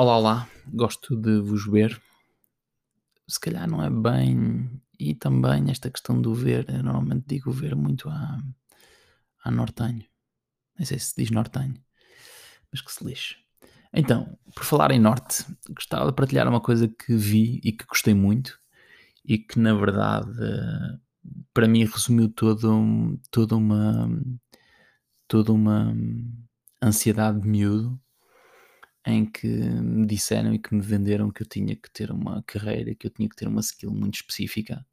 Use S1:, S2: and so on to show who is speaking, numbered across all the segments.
S1: Olá, olá, gosto de vos ver. Se calhar não é bem. E também esta questão do ver, eu normalmente digo ver muito a, a nortenho. Nem sei se diz nortenho, mas que se lixe. Então, por falar em norte, gostava de partilhar uma coisa que vi e que gostei muito e que na verdade para mim resumiu toda uma toda uma ansiedade de miúdo em que me disseram e que me venderam que eu tinha que ter uma carreira, que eu tinha que ter uma skill muito específica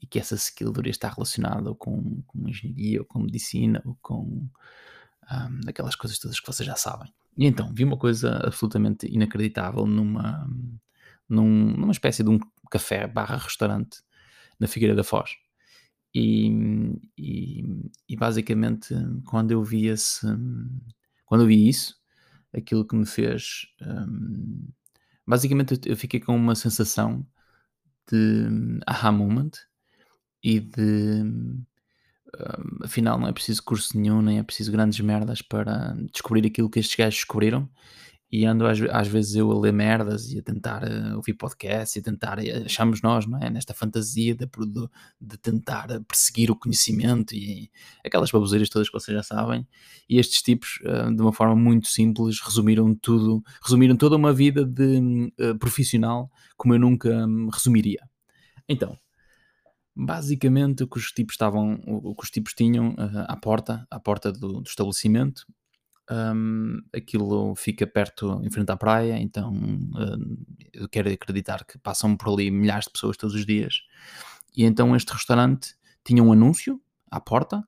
S1: e que essa skill deveria estar relacionada com, com engenharia, ou com medicina, ou com um, aquelas coisas todas que vocês já sabem. E então, vi uma coisa absolutamente inacreditável numa, num, numa espécie de um café barra restaurante na Figueira da Foz. E, e, e, basicamente, quando eu vi esse, quando eu vi isso, aquilo que me fez. Um, basicamente, eu fiquei com uma sensação de aha moment e de. Um, afinal, não é preciso curso nenhum, nem é preciso grandes merdas para descobrir aquilo que estes gajos descobriram e ando às, às, vezes eu a ler merdas e a tentar uh, ouvir podcasts e a tentar, eh, achamos nós, não é? Nesta fantasia de, de, tentar perseguir o conhecimento e aquelas baboseiras todas que vocês já sabem. E estes tipos, uh, de uma forma muito simples, resumiram tudo, resumiram toda uma vida de uh, profissional como eu nunca um, resumiria. Então, basicamente o que os tipos estavam, o, que os tipos tinham à porta, à porta do, do estabelecimento, um, aquilo fica perto, em frente à praia, então um, eu quero acreditar que passam por ali milhares de pessoas todos os dias. E então este restaurante tinha um anúncio à porta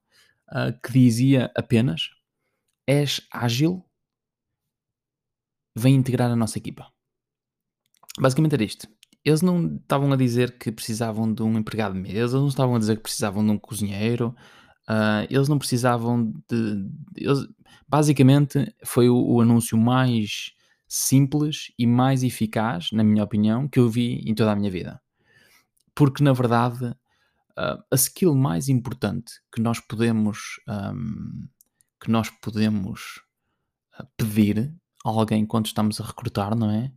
S1: uh, que dizia apenas: És ágil, vem integrar a nossa equipa. Basicamente era isto. Eles não estavam a dizer que precisavam de um empregado de mesa, eles não estavam a dizer que precisavam de um cozinheiro, Uh, eles não precisavam de. Eles, basicamente, foi o, o, anúncio mais simples e mais eficaz, na minha opinião, que eu vi em toda a minha vida. Porque, na verdade, uh, a skill mais importante que nós podemos, um, que nós podemos ah, pedir a alguém quando estamos a recrutar, não é?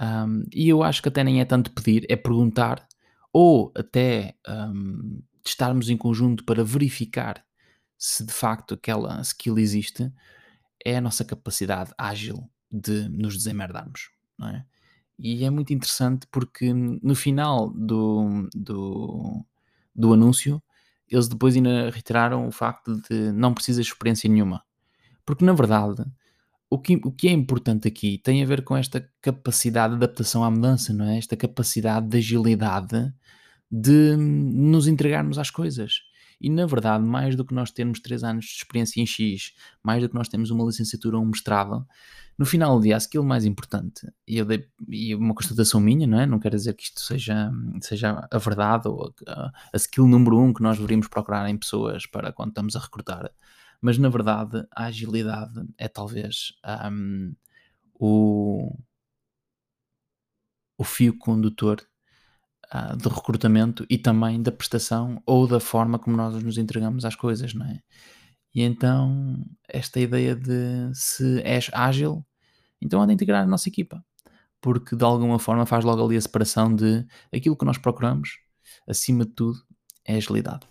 S1: Um, e eu acho que até nem é tanto pedir, é perguntar ou até um, estarmos em conjunto para verificar se de facto aquela skill existe, é a nossa capacidade ágil de nos desemerdarmos, não é? E é muito interessante porque no final do, do, do anúncio eles depois ainda reiteraram o facto de não precisas de experiência nenhuma. Porque na verdade o que, o que é importante aqui tem a ver com esta capacidade de adaptação à mudança, não é? Esta capacidade de agilidade de nos entregarmos às coisas. E na verdade, mais do que nós termos 3 anos de experiência em X, mais do que nós temos uma licenciatura ou um mestrado, no final do dia, a skill mais importante, e, dei, e uma constatação minha, não é? Não quero dizer que isto seja, seja a verdade ou a, a skill número um que nós deveríamos procurar em pessoas para quando estamos a recrutar, mas na verdade, a agilidade é talvez um, o, o fio condutor uh, de recrutamento e também da prestação ou da forma como nós nos entregamos às coisas, não é? E então, esta ideia de se és ágil, então há de integrar a nossa equipa, porque de alguma forma faz logo ali a separação de aquilo que nós procuramos, acima de tudo, é agilidade.